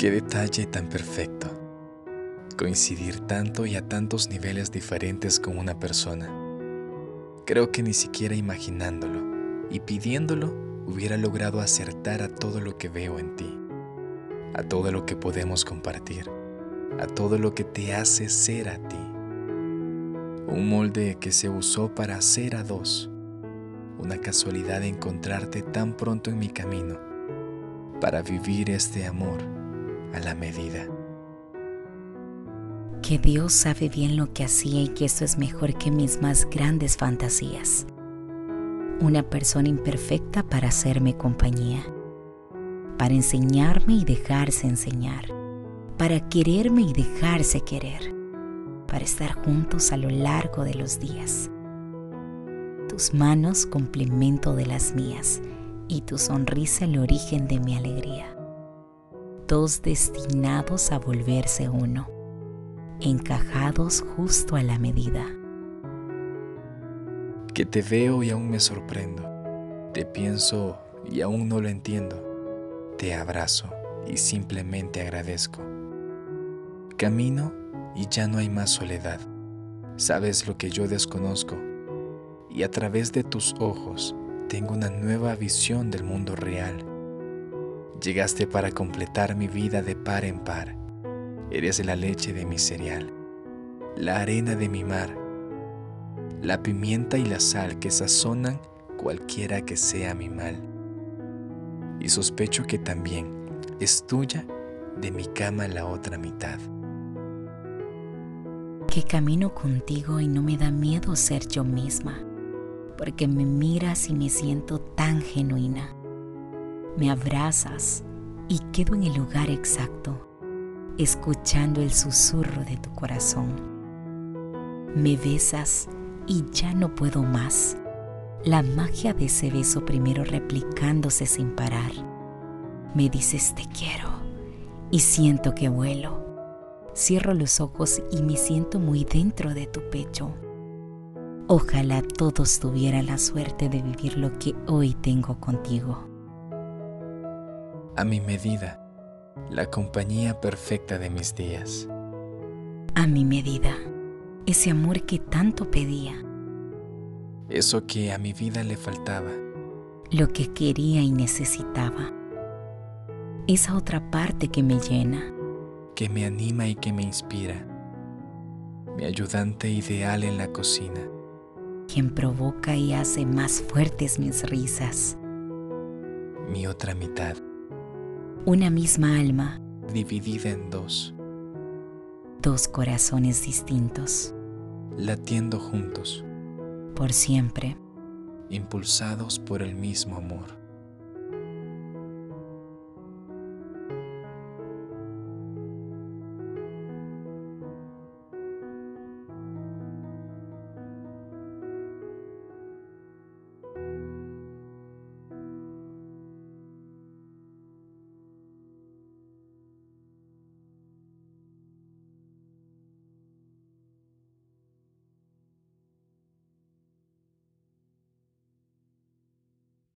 Qué detalle tan perfecto. Coincidir tanto y a tantos niveles diferentes con una persona. Creo que ni siquiera imaginándolo y pidiéndolo hubiera logrado acertar a todo lo que veo en ti, a todo lo que podemos compartir, a todo lo que te hace ser a ti. Un molde que se usó para hacer a dos. Una casualidad de encontrarte tan pronto en mi camino para vivir este amor a la medida. Que Dios sabe bien lo que hacía y que eso es mejor que mis más grandes fantasías. Una persona imperfecta para hacerme compañía, para enseñarme y dejarse enseñar, para quererme y dejarse querer, para estar juntos a lo largo de los días. Tus manos complemento de las mías y tu sonrisa el origen de mi alegría dos destinados a volverse uno, encajados justo a la medida. Que te veo y aún me sorprendo, te pienso y aún no lo entiendo, te abrazo y simplemente agradezco. Camino y ya no hay más soledad, sabes lo que yo desconozco. Y a través de tus ojos tengo una nueva visión del mundo real Llegaste para completar mi vida de par en par. Eres la leche de mi cereal, la arena de mi mar, la pimienta y la sal que sazonan cualquiera que sea mi mal. Y sospecho que también es tuya de mi cama la otra mitad. Que camino contigo y no me da miedo ser yo misma, porque me miras y me siento tan genuina me abrazas y quedo en el lugar exacto, escuchando el susurro de tu corazón. Me besas y ya no puedo más. La magia de ese beso primero replicándose sin parar. Me dices te quiero y siento que vuelo. Cierro los ojos y me siento muy dentro de tu pecho. Ojalá todos tuvieran la suerte de vivir lo que hoy tengo contigo a mi medida, la compañía perfecta de mis días. A mi medida, ese amor que tanto pedía. Eso que a mi vida le faltaba. Lo que quería y necesitaba. Esa otra parte que me llena. Que me anima y que me inspira. Mi ayudante ideal en la cocina. Quien provoca y hace más fuertes mis risas. Mi otra mitad una misma alma, dividida en dos, dos corazones distintos, latiendo juntos, por siempre, impulsados por el mismo amor.